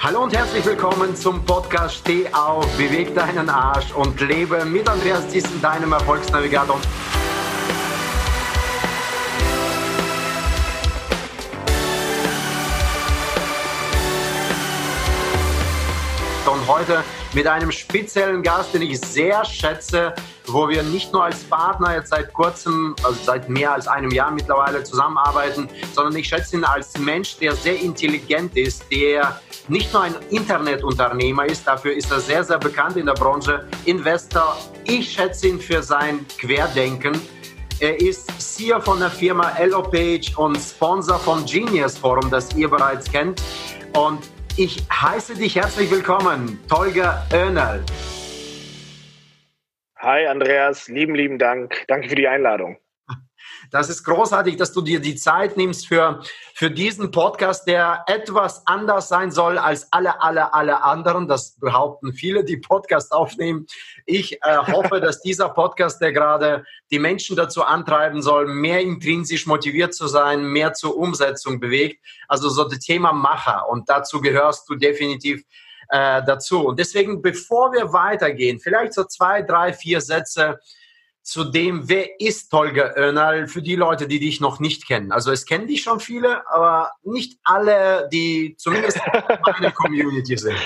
Hallo und herzlich willkommen zum Podcast Steh auf, beweg deinen Arsch und lebe mit Andreas Thyssen, deinem Erfolgsnavigator. Und heute mit einem speziellen Gast, den ich sehr schätze, wo wir nicht nur als Partner jetzt seit kurzem, also seit mehr als einem Jahr mittlerweile zusammenarbeiten, sondern ich schätze ihn als Mensch, der sehr intelligent ist, der nicht nur ein Internetunternehmer ist, dafür ist er sehr, sehr bekannt in der Branche, Investor. Ich schätze ihn für sein Querdenken. Er ist CEO von der Firma EloPage und Sponsor vom Genius Forum, das ihr bereits kennt. Und ich heiße dich herzlich willkommen, Tolga Oenerl. Hi Andreas, lieben, lieben Dank. Danke für die Einladung. Das ist großartig, dass du dir die Zeit nimmst für, für diesen Podcast, der etwas anders sein soll als alle, alle, alle anderen. Das behaupten viele, die Podcast aufnehmen. Ich äh, hoffe, dass dieser Podcast, der gerade die Menschen dazu antreiben soll, mehr intrinsisch motiviert zu sein, mehr zur Umsetzung bewegt. Also so das Thema Macher. Und dazu gehörst du definitiv äh, dazu. Und deswegen, bevor wir weitergehen, vielleicht so zwei, drei, vier Sätze zu dem, wer ist Holger Önal für die Leute, die dich noch nicht kennen. Also es kennen dich schon viele, aber nicht alle, die zumindest meine Community sind.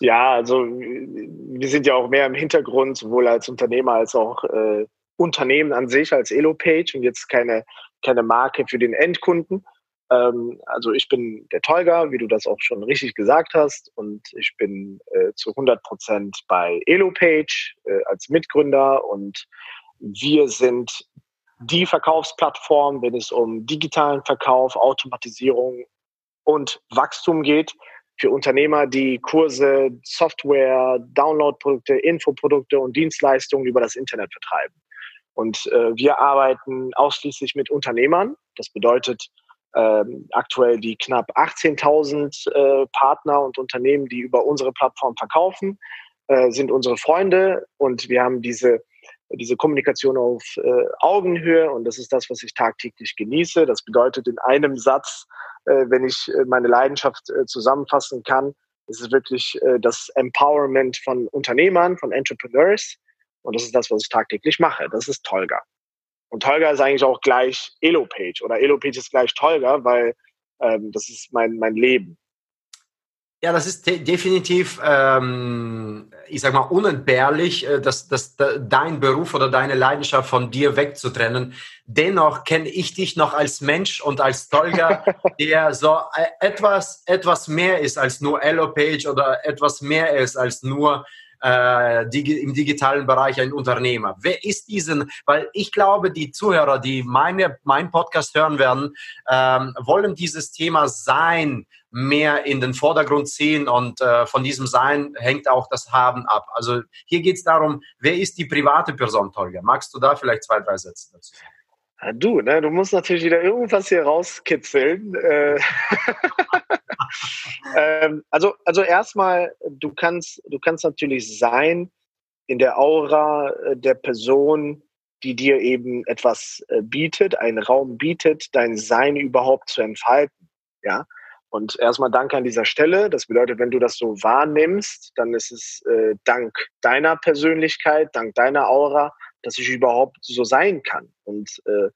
Ja, also wir sind ja auch mehr im Hintergrund, sowohl als Unternehmer als auch äh, Unternehmen an sich, als EloPage und jetzt keine, keine Marke für den Endkunden. Ähm, also ich bin der Tolga, wie du das auch schon richtig gesagt hast, und ich bin äh, zu 100 Prozent bei EloPage äh, als Mitgründer und wir sind die Verkaufsplattform, wenn es um digitalen Verkauf, Automatisierung und Wachstum geht, für Unternehmer, die Kurse, Software, Downloadprodukte, Infoprodukte und Dienstleistungen über das Internet vertreiben. Und äh, wir arbeiten ausschließlich mit Unternehmern. Das bedeutet ähm, aktuell die knapp 18.000 äh, Partner und Unternehmen, die über unsere Plattform verkaufen, äh, sind unsere Freunde und wir haben diese diese Kommunikation auf äh, Augenhöhe und das ist das, was ich tagtäglich genieße. Das bedeutet in einem Satz, äh, wenn ich äh, meine Leidenschaft äh, zusammenfassen kann, ist es wirklich äh, das Empowerment von Unternehmern, von Entrepreneurs und das ist das, was ich tagtäglich mache. Das ist Tolga. Und Tolga ist eigentlich auch gleich Elopage oder Elopage ist gleich Tolga, weil ähm, das ist mein, mein Leben. Ja, das ist de definitiv, ähm, ich sag mal, unentbehrlich, äh, dass, dass dein Beruf oder deine Leidenschaft von dir wegzutrennen. Dennoch kenne ich dich noch als Mensch und als Tolga, der so äh, etwas, etwas mehr ist als nur Elopage oder etwas mehr ist als nur äh, im digitalen Bereich ein Unternehmer. Wer ist diesen? Weil ich glaube, die Zuhörer, die meine, meinen Podcast hören werden, ähm, wollen dieses Thema Sein mehr in den Vordergrund ziehen und äh, von diesem Sein hängt auch das Haben ab. Also hier geht es darum, wer ist die private Person, Tolga? Magst du da vielleicht zwei, drei Sätze dazu sagen? Ja, du, ne, du musst natürlich wieder irgendwas hier rauskitzeln. Äh, ähm, also, also erstmal, du kannst, du kannst natürlich sein in der Aura äh, der Person, die dir eben etwas äh, bietet, einen Raum bietet, dein Sein überhaupt zu entfalten. Ja. Und erstmal danke an dieser Stelle. Das bedeutet, wenn du das so wahrnimmst, dann ist es äh, dank deiner Persönlichkeit, dank deiner Aura, dass ich überhaupt so sein kann. Und äh,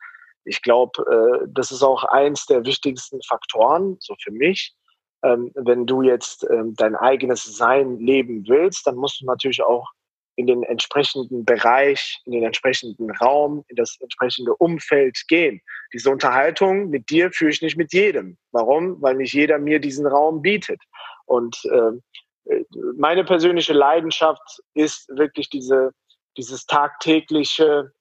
ich glaube, äh, das ist auch eins der wichtigsten Faktoren, so für mich. Ähm, wenn du jetzt ähm, dein eigenes Sein leben willst, dann musst du natürlich auch in den entsprechenden Bereich, in den entsprechenden Raum, in das entsprechende Umfeld gehen. Diese Unterhaltung mit dir führe ich nicht mit jedem. Warum? Weil nicht jeder mir diesen Raum bietet. Und äh, meine persönliche Leidenschaft ist wirklich diese dieses tagtägliche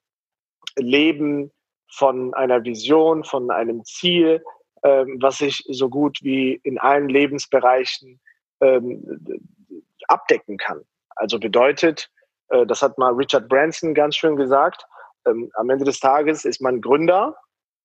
Leben von einer Vision, von einem Ziel, ähm, was ich so gut wie in allen Lebensbereichen ähm, abdecken kann. Also bedeutet, äh, das hat mal Richard Branson ganz schön gesagt, ähm, am Ende des Tages ist man Gründer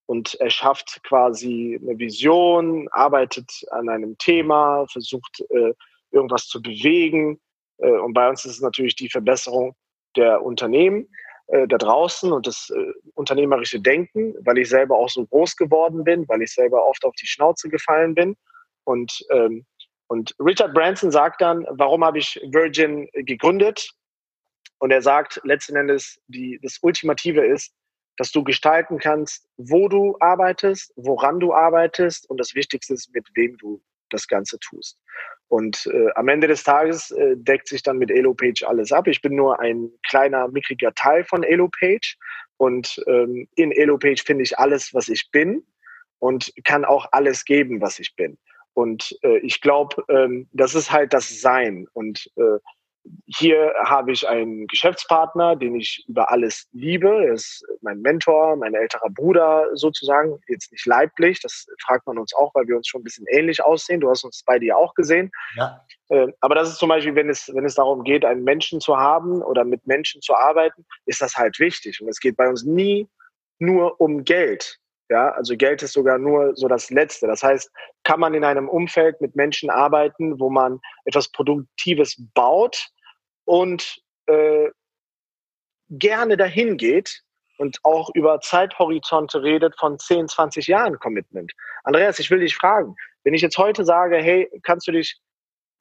und er schafft quasi eine Vision, arbeitet an einem Thema, versucht äh, irgendwas zu bewegen. Äh, und bei uns ist es natürlich die Verbesserung der Unternehmen äh, da draußen und das äh, unternehmerische Denken, weil ich selber auch so groß geworden bin, weil ich selber oft auf die Schnauze gefallen bin und ähm, Und Richard Branson sagt dann, warum habe ich Virgin gegründet? Und er sagt letzten Endes, die, das Ultimative ist, dass du gestalten kannst, wo du arbeitest, woran du arbeitest und das Wichtigste ist, mit wem du das Ganze tust. Und äh, am Ende des Tages äh, deckt sich dann mit EloPage alles ab. Ich bin nur ein kleiner, mickriger Teil von EloPage und ähm, in EloPage finde ich alles, was ich bin und kann auch alles geben, was ich bin. Und äh, ich glaube, ähm, das ist halt das Sein. Und äh, hier habe ich einen Geschäftspartner, den ich über alles liebe. Er ist mein Mentor, mein älterer Bruder sozusagen. Jetzt nicht leiblich, das fragt man uns auch, weil wir uns schon ein bisschen ähnlich aussehen. Du hast uns bei dir auch gesehen. Ja. Ähm, aber das ist zum Beispiel, wenn es, wenn es darum geht, einen Menschen zu haben oder mit Menschen zu arbeiten, ist das halt wichtig. Und es geht bei uns nie nur um Geld. Ja, also Geld ist sogar nur so das Letzte. Das heißt, kann man in einem Umfeld mit Menschen arbeiten, wo man etwas Produktives baut und äh, gerne dahin geht und auch über Zeithorizonte redet von 10, 20 Jahren Commitment. Andreas, ich will dich fragen, wenn ich jetzt heute sage, hey, kannst du dich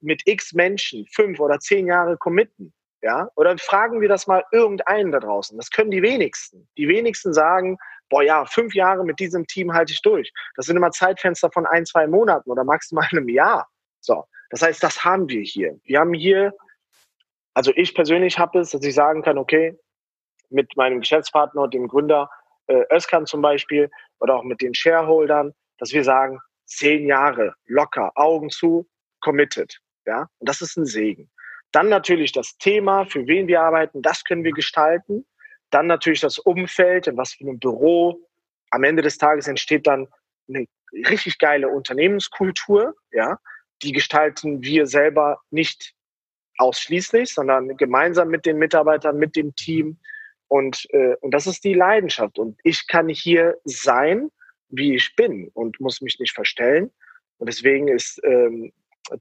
mit x Menschen fünf oder zehn Jahre committen? Ja, oder fragen wir das mal irgendeinen da draußen. Das können die wenigsten. Die wenigsten sagen, boah ja, fünf Jahre mit diesem Team halte ich durch. Das sind immer Zeitfenster von ein, zwei Monaten oder maximal einem Jahr. So, das heißt, das haben wir hier. Wir haben hier, also ich persönlich habe es, dass ich sagen kann, okay, mit meinem Geschäftspartner dem Gründer äh, Özkan zum Beispiel oder auch mit den Shareholdern, dass wir sagen, zehn Jahre locker, Augen zu, committed. Ja, und das ist ein Segen. Dann natürlich das Thema, für wen wir arbeiten, das können wir gestalten. Dann natürlich das Umfeld, in was für einem Büro. Am Ende des Tages entsteht dann eine richtig geile Unternehmenskultur, ja. Die gestalten wir selber nicht ausschließlich, sondern gemeinsam mit den Mitarbeitern, mit dem Team. Und, äh, und das ist die Leidenschaft. Und ich kann hier sein, wie ich bin und muss mich nicht verstellen. Und deswegen ist ähm,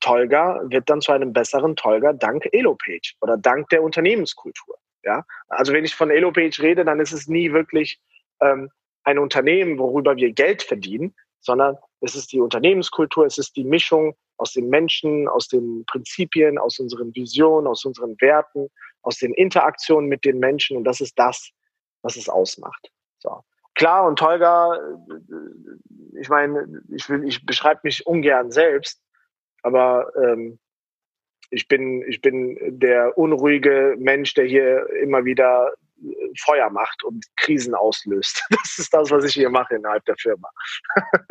Tolga, wird dann zu einem besseren Tolga dank Elopage oder dank der Unternehmenskultur. Ja, also wenn ich von Elopage rede, dann ist es nie wirklich ähm, ein Unternehmen, worüber wir Geld verdienen, sondern es ist die Unternehmenskultur, es ist die Mischung aus den Menschen, aus den Prinzipien, aus unseren Visionen, aus unseren Werten, aus den Interaktionen mit den Menschen und das ist das, was es ausmacht. So. Klar, und Tolga, äh, ich meine, ich, will, ich beschreibe mich ungern selbst, aber ähm, ich bin, ich bin der unruhige Mensch, der hier immer wieder äh, Feuer macht und Krisen auslöst. Das ist das, was ich hier mache innerhalb der Firma.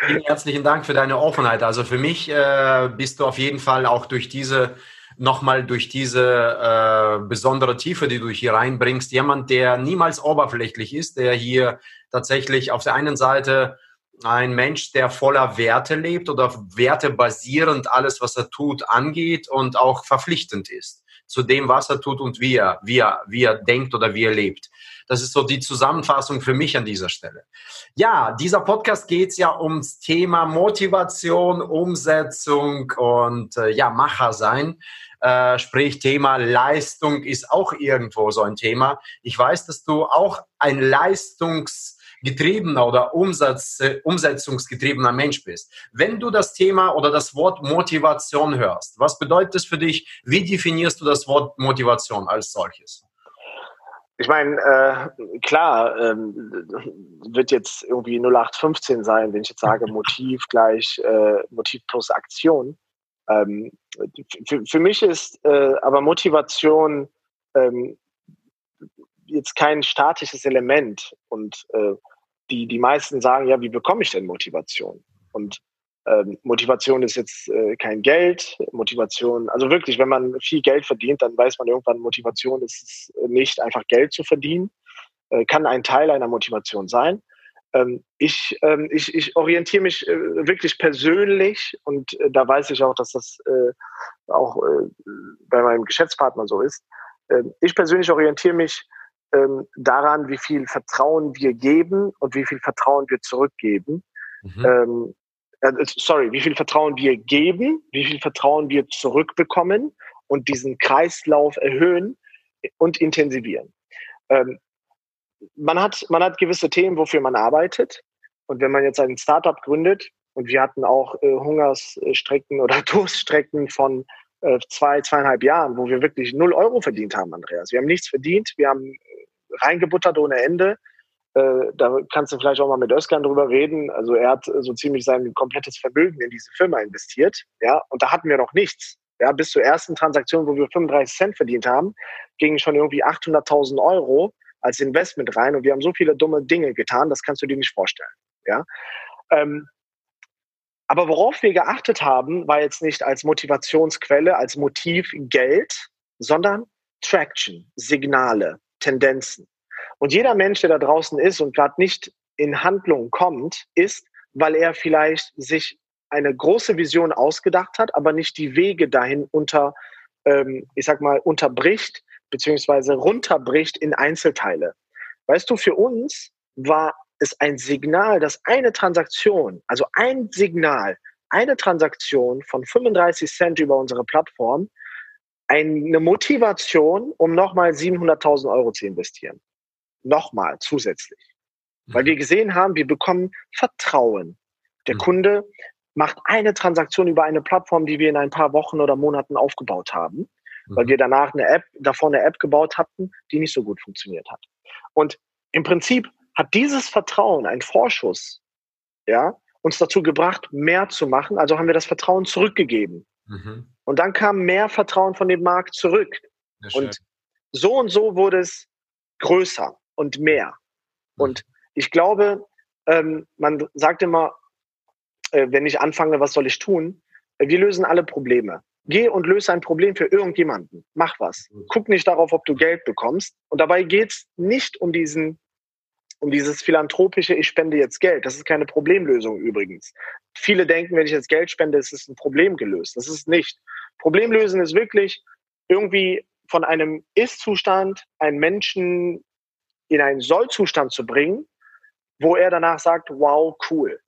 Vielen herzlichen Dank für deine Offenheit. Also für mich äh, bist du auf jeden Fall auch durch diese nochmal durch diese äh, besondere Tiefe, die du hier reinbringst, jemand, der niemals oberflächlich ist, der hier tatsächlich auf der einen Seite ein Mensch, der voller Werte lebt oder wertebasierend alles, was er tut, angeht und auch verpflichtend ist zu dem, was er tut und wie er, wie er, wie er denkt oder wie er lebt. Das ist so die Zusammenfassung für mich an dieser Stelle. Ja, dieser Podcast geht ja ums Thema Motivation, Umsetzung und äh, ja, Macher sein. Äh, sprich, Thema Leistung ist auch irgendwo so ein Thema. Ich weiß, dass du auch ein Leistungs- getriebener oder Umsatz, äh, umsetzungsgetriebener Mensch bist. Wenn du das Thema oder das Wort Motivation hörst, was bedeutet es für dich? Wie definierst du das Wort Motivation als solches? Ich meine, äh, klar, ähm, wird jetzt irgendwie 0815 sein, wenn ich jetzt sage, Motiv gleich äh, Motiv plus Aktion. Ähm, für, für, mich ist äh, aber Motivation ähm, jetzt kein statisches Element. Und äh, die, die meisten sagen, ja, wie bekomme ich denn Motivation? Und ähm, Motivation ist jetzt äh, kein Geld. Motivation, also wirklich, wenn man viel Geld verdient, dann weiß man irgendwann, Motivation ist es nicht einfach Geld zu verdienen. Äh, kann ein Teil einer Motivation sein. Ähm, ich, ähm, ich, ich orientiere mich äh, wirklich persönlich und äh, da weiß ich auch, dass das äh, auch äh, bei meinem Geschäftspartner so ist. Ähm, ich persönlich orientiere mich ähm, daran, wie viel Vertrauen wir geben und wie viel Vertrauen wir zurückgeben. Mhm. Ähm, äh, sorry, wie viel Vertrauen wir geben, wie viel Vertrauen wir zurückbekommen und diesen Kreislauf erhöhen und intensivieren. Ähm, man, hat, man hat gewisse Themen, wofür man arbeitet. Und wenn man jetzt ein Startup gründet Und wir hatten auch äh, Hungersstrecken oder Durststrecken von äh, zwei, zweieinhalb Jahren, wo wir wirklich null Euro verdient haben, Andreas. Wir haben nichts verdient, wir haben reingebuttert ohne Ende. Äh, da kannst du vielleicht auch mal mit Özkan drüber reden. Also er hat so ziemlich sein komplettes Vermögen in diese Firma investiert. Ja, und da hatten wir noch nichts. Ja, bis zur ersten Transaktion, wo wir 35 Cent verdient haben, gingen schon irgendwie 800.000 Euro als Investment rein und wir haben so viele dumme Dinge getan, das kannst du dir nicht vorstellen. Ja. Ähm, aber worauf wir geachtet haben, war jetzt nicht als Motivationsquelle, als Motiv Geld, sondern Traction, Signale, Tendenzen. Und jeder Mensch, der da draußen ist und gerade nicht in Handlung kommt, ist, weil er vielleicht sich eine große Vision ausgedacht hat, aber nicht die Wege dahin unter, ähm, ich sag mal, unterbricht beziehungsweise runterbricht in Einzelteile. Weißt du, für uns war es ein Signal, dass eine Transaktion, also ein Signal, eine Transaktion von 35 Cent über unsere Plattform, eine Motivation, um nochmal 700.000 Euro zu investieren. Nochmal zusätzlich. Weil wir gesehen haben, wir bekommen Vertrauen. Der mhm. Kunde macht eine Transaktion über eine Plattform, die wir in ein paar Wochen oder Monaten aufgebaut haben, mhm. weil wir danach eine App, davor eine App gebaut hatten, die nicht so gut funktioniert hat. Und im Prinzip hat dieses Vertrauen, ein Vorschuss, ja, uns dazu gebracht, mehr zu machen. Also haben wir das Vertrauen zurückgegeben. Mhm. Und dann kam mehr Vertrauen von dem Markt zurück. Und so und so wurde es größer und mehr. Mhm. Und ich glaube, ähm, man sagt immer, äh, wenn ich anfange, was soll ich tun? Äh, wir lösen alle Probleme. Geh und löse ein Problem für irgendjemanden. Mach was. Guck nicht darauf, ob du Geld bekommst. Und dabei geht's nicht um diesen, um dieses philanthropische, ich spende jetzt Geld. Das ist keine Problemlösung übrigens. Viele denken, wenn ich jetzt Geld spende, ist es ein Problem gelöst. Das ist nicht. Problemlösen ist wirklich irgendwie von einem Ist-Zustand einen Menschen in einen Soll-Zustand zu bringen, wo er danach sagt, wow, cool.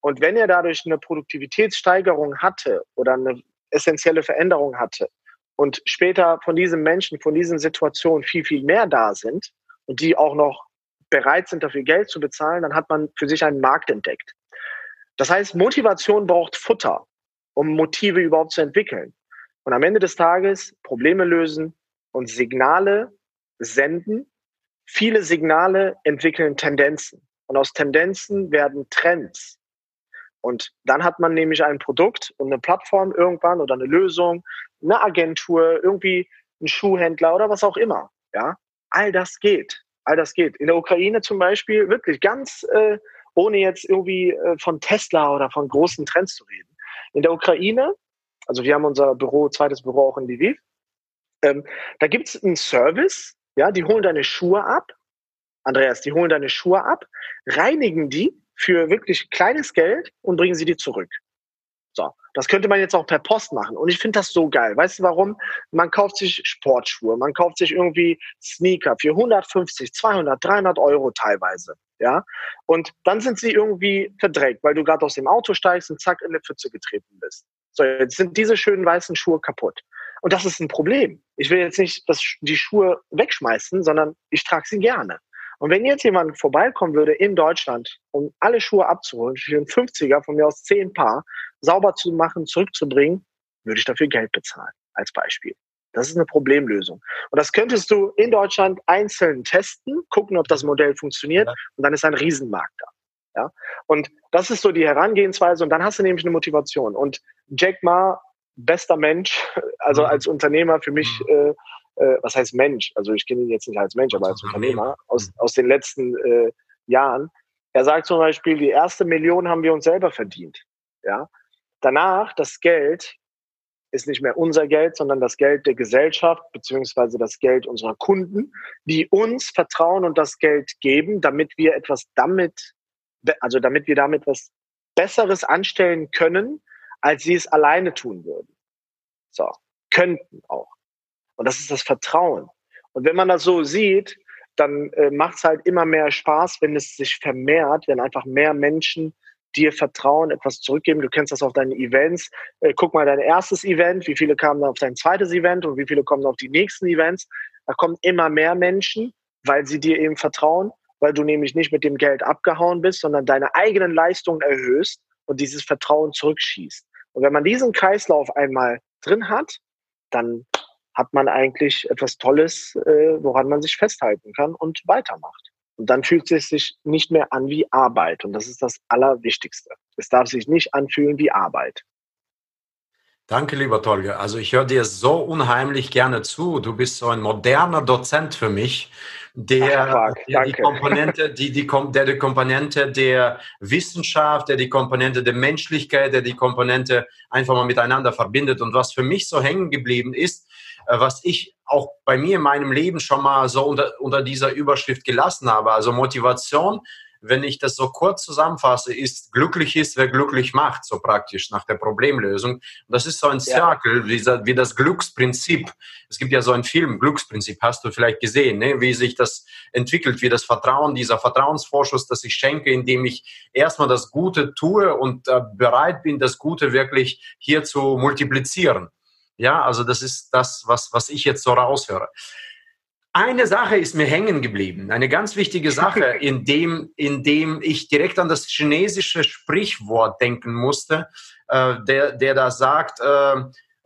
Und wenn er dadurch eine Produktivitätssteigerung hatte oder eine essentielle Veränderung hatte und später von diesem Menschen, von diesen Situationen viel, viel mehr da sind und die auch noch bereit sind, dafür Geld zu bezahlen, dann hat man für sich einen Markt entdeckt. Das heißt, Motivation braucht Futter, um Motive überhaupt zu entwickeln. Und am Ende des Tages Probleme lösen und Signale senden. Viele Signale entwickeln Tendenzen. Und aus Tendenzen werden Trends. Und dann hat man nämlich ein Produkt und eine Plattform irgendwann oder eine Lösung, eine Agentur, irgendwie ein Schuhhändler oder was auch immer. Ja, all das geht. All das geht. In der Ukraine zum Beispiel wirklich ganz, äh, ohne jetzt irgendwie äh, von Tesla oder von großen Trends zu reden. In der Ukraine, also wir haben unser Büro, zweites Büro auch in Lviv, ähm, da gibt es einen Service, ja, die holen deine Schuhe ab. Andreas, die holen deine Schuhe ab, reinigen die für wirklich kleines Geld und bringen sie dir zurück. So, das könnte man jetzt auch per Post machen. Und ich finde das so geil. Weißt du warum? Man kauft sich Sportschuhe, man kauft sich irgendwie Sneaker für 150, 200, 300 Euro teilweise. Ja, und dann sind sie irgendwie verdreckt, weil du gerade aus dem Auto steigst und zack in eine Pfütze getreten bist. So, jetzt sind diese schönen weißen Schuhe kaputt. Und das ist ein Problem. Ich will jetzt nicht das, die Schuhe wegschmeißen, sondern ich trage sie gerne. Und wenn jetzt jemand vorbeikommen würde in Deutschland, um alle Schuhe abzuholen, für einen 50er, von mir aus zehn Paar, sauber zu machen, zurückzubringen, würde ich dafür Geld bezahlen, als Beispiel. Das ist eine Problemlösung. Und das könntest du in Deutschland einzeln testen, gucken, ob das Modell funktioniert, und dann ist ein Riesenmarkt da. Ja? Und das ist so die Herangehensweise, und dann hast du nämlich eine Motivation. Und Jack Ma, bester Mensch, also mhm. als Unternehmer für mich mhm. äh, äh, was heißt Mensch? Also ich kenne ihn jetzt nicht als Mensch, aber als Unternehmer aus, aus den letzten äh, Jahren. Er sagt zum Beispiel, die erste Million haben wir uns selber verdient. Ja. Danach, das Geld ist nicht mehr unser Geld, sondern das Geld der Gesellschaft beziehungsweise das Geld unserer Kunden, die uns vertrauen und das Geld geben, damit wir etwas damit, also damit wir damit was Besseres anstellen können, als sie es alleine tun würden. So, könnten auch. Und das ist das Vertrauen. Und wenn man das so sieht, dann äh, macht es halt immer mehr Spaß, wenn es sich vermehrt, wenn einfach mehr Menschen dir vertrauen, etwas zurückgeben. Du kennst das auf deinen Events. Äh, guck mal dein erstes Event, wie viele kamen auf dein zweites Event und wie viele kommen auf die nächsten Events. Da kommen immer mehr Menschen, weil sie dir eben vertrauen, weil du nämlich nicht mit dem Geld abgehauen bist, sondern deine eigenen Leistungen erhöhst und dieses Vertrauen zurückschießt. Und wenn man diesen Kreislauf einmal drin hat, dann hat man eigentlich etwas Tolles, äh, woran man sich festhalten kann und weitermacht. Und dann fühlt es sich nicht mehr an wie Arbeit. Und das ist das Allerwichtigste. Es darf sich nicht anfühlen wie Arbeit. Danke, lieber Tolga. Also ich höre dir so unheimlich gerne zu. Du bist so ein moderner Dozent für mich, der, Ach, der die Komponente, die, die, der die Komponente der Wissenschaft, der die Komponente der Menschlichkeit, der die Komponente einfach mal miteinander verbindet. Und was für mich so hängen geblieben ist, äh, was ich auch bei mir in meinem Leben schon mal so unter, unter dieser Überschrift gelassen habe, also Motivation wenn ich das so kurz zusammenfasse, ist glücklich ist, wer glücklich macht, so praktisch nach der Problemlösung. Das ist so ein Circle, ja. wie, wie, das Glücksprinzip. Es gibt ja so einen Film, Glücksprinzip, hast du vielleicht gesehen, ne? wie sich das entwickelt, wie das Vertrauen, dieser Vertrauensvorschuss, das ich schenke, indem ich erstmal das Gute tue und äh, bereit bin, das Gute wirklich hier zu multiplizieren. Ja, also das ist das, was, was ich jetzt so raushöre. Eine Sache ist mir hängen geblieben, eine ganz wichtige Sache, in dem, in dem ich direkt an das chinesische Sprichwort denken musste, äh, der, der da sagt, äh,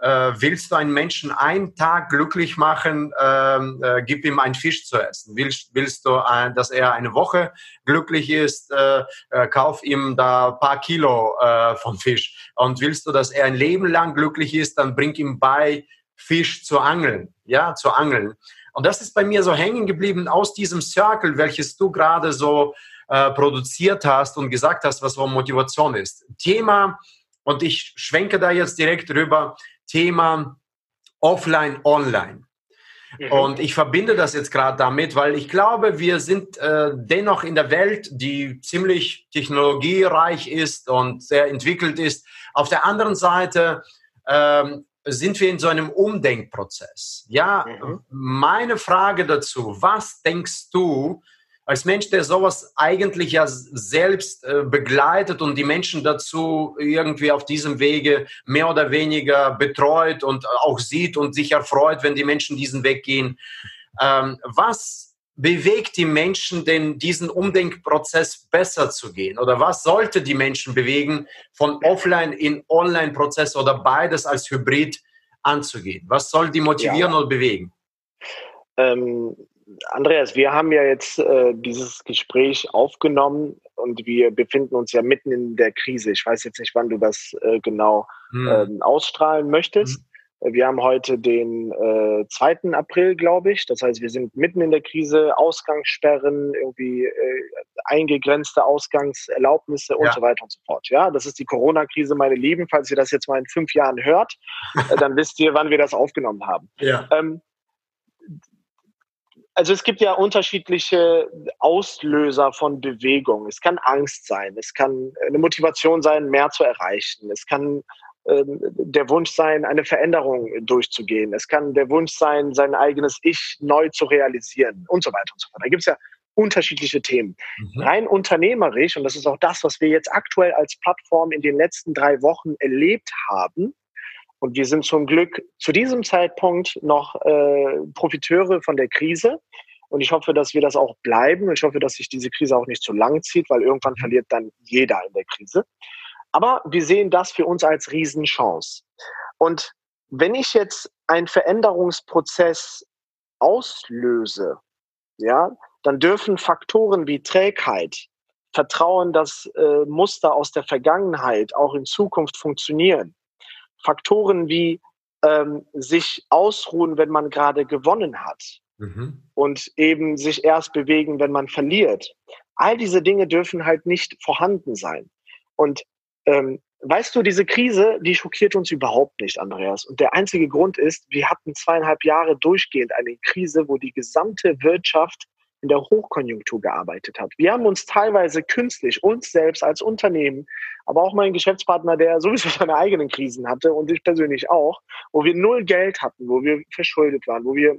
äh, willst du einen Menschen einen Tag glücklich machen, ähm, äh, gib ihm einen Fisch zu essen. Willst, willst du, äh, dass er eine Woche glücklich ist, äh, äh, kauf ihm da paar Kilo äh, vom Fisch. Und willst du, dass er ein Leben lang glücklich ist, dann bring ihm bei, Fisch zu angeln, ja, zu angeln. Und das ist bei mir so hängen geblieben aus diesem Circle, welches du gerade so äh, produziert hast und gesagt hast, was so Motivation ist. Thema, und ich schwenke da jetzt direkt rüber, Thema Offline, Online. Mhm. Und ich verbinde das jetzt gerade damit, weil ich glaube, wir sind äh, dennoch in der Welt, die ziemlich technologiereich ist und sehr entwickelt ist. Auf der anderen Seite ähm, sind wir in so einem Umdenkprozess. Ja, mhm. meine Frage dazu, was denkst du als Mensch, der sowas eigentlich ja selbst äh, begleitet und die Menschen dazu irgendwie auf diesem Wege mehr oder weniger betreut und auch sieht und sich erfreut, wenn die Menschen diesen Weg gehen. Ähm, was bewegt die Menschen denn, diesen Umdenkprozess besser zu gehen? Oder was sollte die Menschen bewegen, von Offline in Online-Prozess oder beides als Hybrid anzugehen? Was soll die motivieren ja. oder bewegen? Ähm, Andreas, wir haben ja jetzt äh, dieses Gespräch aufgenommen und wir befinden uns ja mitten in der Krise. Ich weiß jetzt nicht, wann du das äh, genau hm. ähm, ausstrahlen möchtest. Hm. Wir haben heute den äh, 2. April, glaube ich. Das heißt, wir sind mitten in der Krise, Ausgangssperren, irgendwie äh, eingegrenzte Ausgangserlaubnisse und ja. so weiter und so fort. Ja, das ist die Corona-Krise, meine Lieben. Falls ihr das jetzt mal in fünf Jahren hört, äh, dann wisst ihr, wann wir das aufgenommen haben. Ja. Ähm, also es gibt ja unterschiedliche Auslöser von Bewegung. Es kann Angst sein, es kann eine Motivation sein, mehr zu erreichen. Es kann der Wunsch sein, eine Veränderung durchzugehen. Es kann der Wunsch sein, sein eigenes Ich neu zu realisieren und so weiter und so fort. Da gibt es ja unterschiedliche Themen. Mhm. Rein unternehmerisch, und das ist auch das, was wir jetzt aktuell als Plattform in den letzten drei Wochen erlebt haben, und wir sind zum Glück zu diesem Zeitpunkt noch äh, Profiteure von der Krise. Und ich hoffe, dass wir das auch bleiben. Ich hoffe, dass sich diese Krise auch nicht zu lang zieht, weil irgendwann mhm. verliert dann jeder in der Krise. Aber wir sehen das für uns als Riesenchance. Und wenn ich jetzt einen Veränderungsprozess auslöse, ja, dann dürfen Faktoren wie Trägheit, Vertrauen, dass äh, Muster aus der Vergangenheit auch in Zukunft funktionieren, Faktoren wie ähm, sich ausruhen, wenn man gerade gewonnen hat mhm. und eben sich erst bewegen, wenn man verliert. All diese Dinge dürfen halt nicht vorhanden sein. Und ähm, weißt du, diese Krise, die schockiert uns überhaupt nicht, Andreas. Und der einzige Grund ist, wir hatten zweieinhalb Jahre durchgehend eine Krise, wo die gesamte Wirtschaft in der Hochkonjunktur gearbeitet hat. Wir haben uns teilweise künstlich, uns selbst als Unternehmen, aber auch mein Geschäftspartner, der sowieso seine eigenen Krisen hatte und ich persönlich auch, wo wir null Geld hatten, wo wir verschuldet waren, wo wir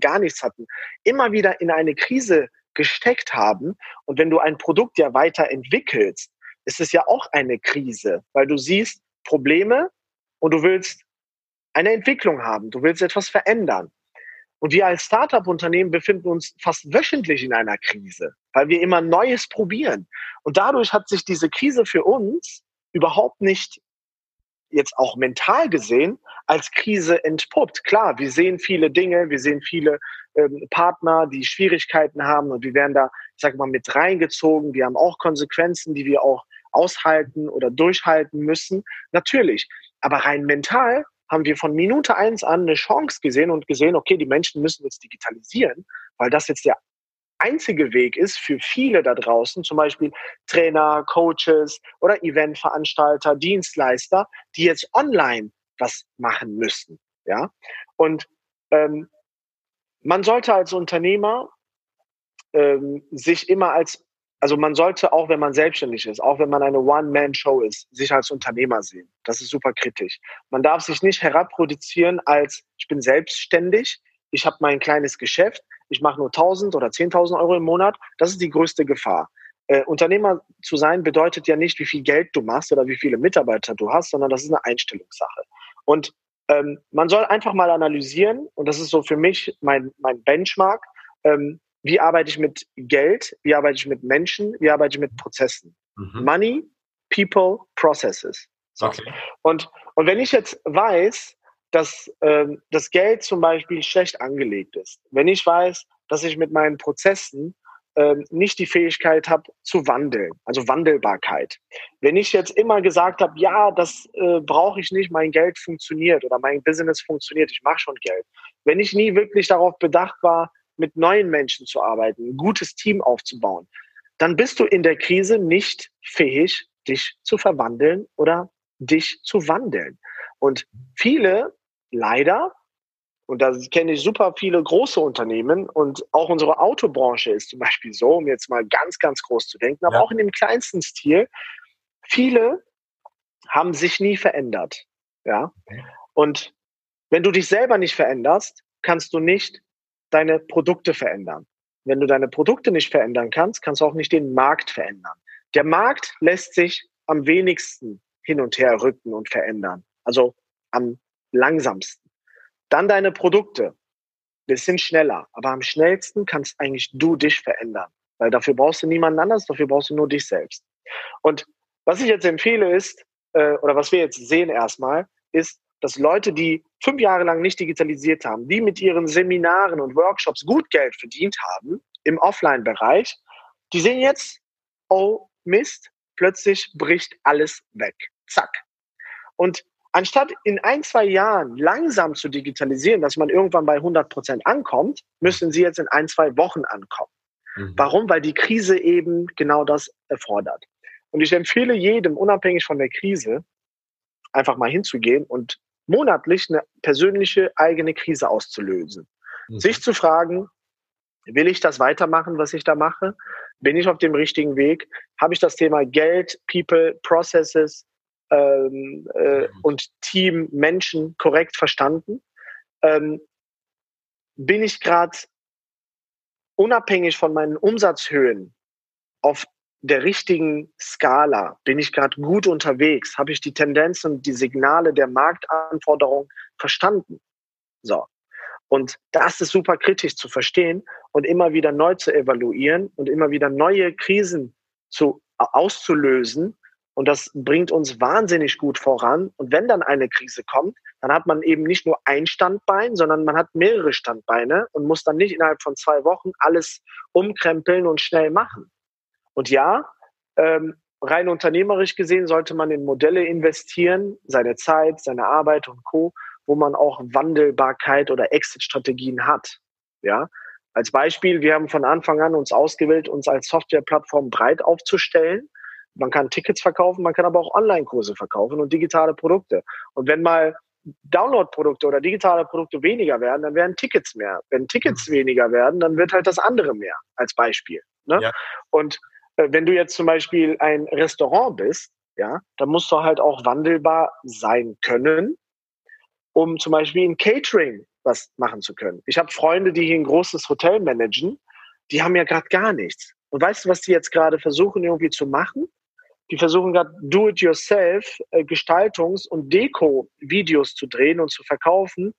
gar nichts hatten, immer wieder in eine Krise gesteckt haben. Und wenn du ein Produkt ja weiterentwickelst, ist es ja auch eine Krise, weil du siehst Probleme und du willst eine Entwicklung haben, du willst etwas verändern. Und wir als Startup-Unternehmen befinden uns fast wöchentlich in einer Krise, weil wir immer Neues probieren. Und dadurch hat sich diese Krise für uns überhaupt nicht jetzt auch mental gesehen als Krise entpuppt. Klar, wir sehen viele Dinge, wir sehen viele ähm, Partner, die Schwierigkeiten haben und wir werden da, ich sage mal, mit reingezogen. Wir haben auch Konsequenzen, die wir auch aushalten oder durchhalten müssen. Natürlich. Aber rein mental haben wir von Minute eins an eine Chance gesehen und gesehen, okay, die Menschen müssen jetzt digitalisieren, weil das jetzt der einzige Weg ist für viele da draußen, zum Beispiel Trainer, Coaches oder Eventveranstalter, Dienstleister, die jetzt online was machen müssen. Ja, und ähm, man sollte als Unternehmer ähm, sich immer als, also man sollte auch, wenn man selbstständig ist, auch wenn man eine One-Man-Show ist, sich als Unternehmer sehen. Das ist super kritisch. Man darf sich nicht herabproduzieren als, ich bin selbstständig, ich habe mein kleines Geschäft, ich mache nur 1000 oder 10.000 Euro im Monat. Das ist die größte Gefahr. Äh, Unternehmer zu sein bedeutet ja nicht, wie viel Geld du machst oder wie viele Mitarbeiter du hast, sondern das ist eine Einstellungssache. Und ähm, man soll einfach mal analysieren, und das ist so für mich mein, mein Benchmark, ähm, wie arbeite ich mit Geld, wie arbeite ich mit Menschen, wie arbeite ich mit Prozessen. Mhm. Money, People, Processes. So. Okay. Und, und wenn ich jetzt weiß, dass ähm, das Geld zum Beispiel schlecht angelegt ist, wenn ich weiß, dass ich mit meinen Prozessen ähm, nicht die Fähigkeit habe zu wandeln, also Wandelbarkeit. Wenn ich jetzt immer gesagt habe, ja, das äh, brauche ich nicht, mein Geld funktioniert oder mein Business funktioniert, ich mache schon Geld. Wenn ich nie wirklich darauf bedacht war, mit neuen Menschen zu arbeiten, ein gutes Team aufzubauen, dann bist du in der Krise nicht fähig, dich zu verwandeln oder dich zu wandeln. Und viele leider, und da kenne ich super viele große Unternehmen und auch unsere Autobranche ist zum Beispiel so, um jetzt mal ganz, ganz groß zu denken, aber ja. auch in dem kleinsten Stil, viele haben sich nie verändert. Ja. Und wenn du dich selber nicht veränderst, kannst du nicht deine Produkte verändern. Wenn du deine Produkte nicht verändern kannst, kannst du auch nicht den Markt verändern. Der Markt lässt sich am wenigsten hin und her rücken und verändern. Also am langsamsten. Dann deine Produkte. Bisschen schneller. Aber am schnellsten kannst eigentlich du dich verändern. Weil dafür brauchst du niemanden anders, dafür brauchst du nur dich selbst. Und was ich jetzt empfehle ist, äh, oder was wir jetzt sehen erstmal, ist, dass Leute, die fünf Jahre lang nicht digitalisiert haben, die mit ihren Seminaren und Workshops gut Geld verdient haben im Offline-Bereich, die sehen jetzt, oh Mist, plötzlich bricht alles weg. Zack. Und Anstatt in ein, zwei Jahren langsam zu digitalisieren, dass man irgendwann bei 100 Prozent ankommt, müssen sie jetzt in ein, zwei Wochen ankommen. Mhm. Warum? Weil die Krise eben genau das erfordert. Und ich empfehle jedem, unabhängig von der Krise, einfach mal hinzugehen und monatlich eine persönliche eigene Krise auszulösen. Mhm. Sich zu fragen, will ich das weitermachen, was ich da mache? Bin ich auf dem richtigen Weg? Habe ich das Thema Geld, People, Processes, ähm, äh, mhm. und Team, Menschen korrekt verstanden? Ähm, bin ich gerade unabhängig von meinen Umsatzhöhen auf der richtigen Skala? Bin ich gerade gut unterwegs? Habe ich die Tendenzen und die Signale der Marktanforderung verstanden? So. Und das ist super kritisch zu verstehen und immer wieder neu zu evaluieren und immer wieder neue Krisen zu, auszulösen, und das bringt uns wahnsinnig gut voran. Und wenn dann eine Krise kommt, dann hat man eben nicht nur ein Standbein, sondern man hat mehrere Standbeine und muss dann nicht innerhalb von zwei Wochen alles umkrempeln und schnell machen. Und ja, ähm, rein unternehmerisch gesehen sollte man in Modelle investieren, seine Zeit, seine Arbeit und Co., wo man auch Wandelbarkeit oder Exit-Strategien hat. Ja, als Beispiel, wir haben von Anfang an uns ausgewählt, uns als Softwareplattform breit aufzustellen man kann Tickets verkaufen, man kann aber auch Online-Kurse verkaufen und digitale Produkte. Und wenn mal Download-Produkte oder digitale Produkte weniger werden, dann werden Tickets mehr. Wenn Tickets mhm. weniger werden, dann wird halt das andere mehr, als Beispiel. Ne? Ja. Und wenn du jetzt zum Beispiel ein Restaurant bist, ja, dann musst du halt auch wandelbar sein können, um zum Beispiel in Catering was machen zu können. Ich habe Freunde, die hier ein großes Hotel managen, die haben ja gerade gar nichts. Und weißt du, was die jetzt gerade versuchen irgendwie zu machen? Die versuchen gerade Do-it-yourself äh, Gestaltungs- und Deko-Videos zu drehen und zu verkaufen,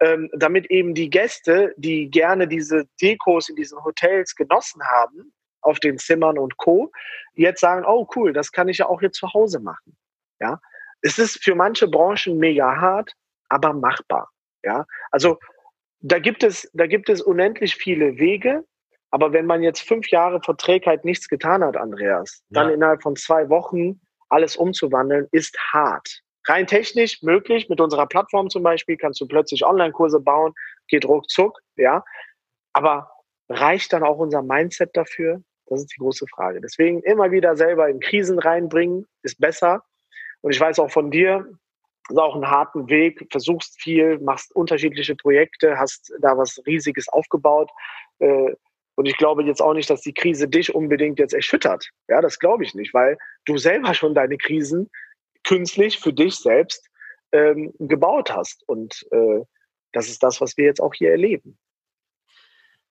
ähm, damit eben die Gäste, die gerne diese Dekos in diesen Hotels genossen haben, auf den Zimmern und Co., jetzt sagen, oh cool, das kann ich ja auch hier zu Hause machen. Ja, es ist für manche Branchen mega hart, aber machbar. Ja, also da gibt es, da gibt es unendlich viele Wege. Aber wenn man jetzt fünf Jahre vor Trägheit nichts getan hat, Andreas, dann ja. innerhalb von zwei Wochen alles umzuwandeln, ist hart. Rein technisch möglich, mit unserer Plattform zum Beispiel kannst du plötzlich Online-Kurse bauen, geht ruckzuck, ja. Aber reicht dann auch unser Mindset dafür? Das ist die große Frage. Deswegen immer wieder selber in Krisen reinbringen, ist besser. Und ich weiß auch von dir, ist auch einen harten Weg, versuchst viel, machst unterschiedliche Projekte, hast da was Riesiges aufgebaut. Äh, und ich glaube jetzt auch nicht, dass die Krise dich unbedingt jetzt erschüttert. Ja, das glaube ich nicht, weil du selber schon deine Krisen künstlich für dich selbst ähm, gebaut hast. Und äh, das ist das, was wir jetzt auch hier erleben.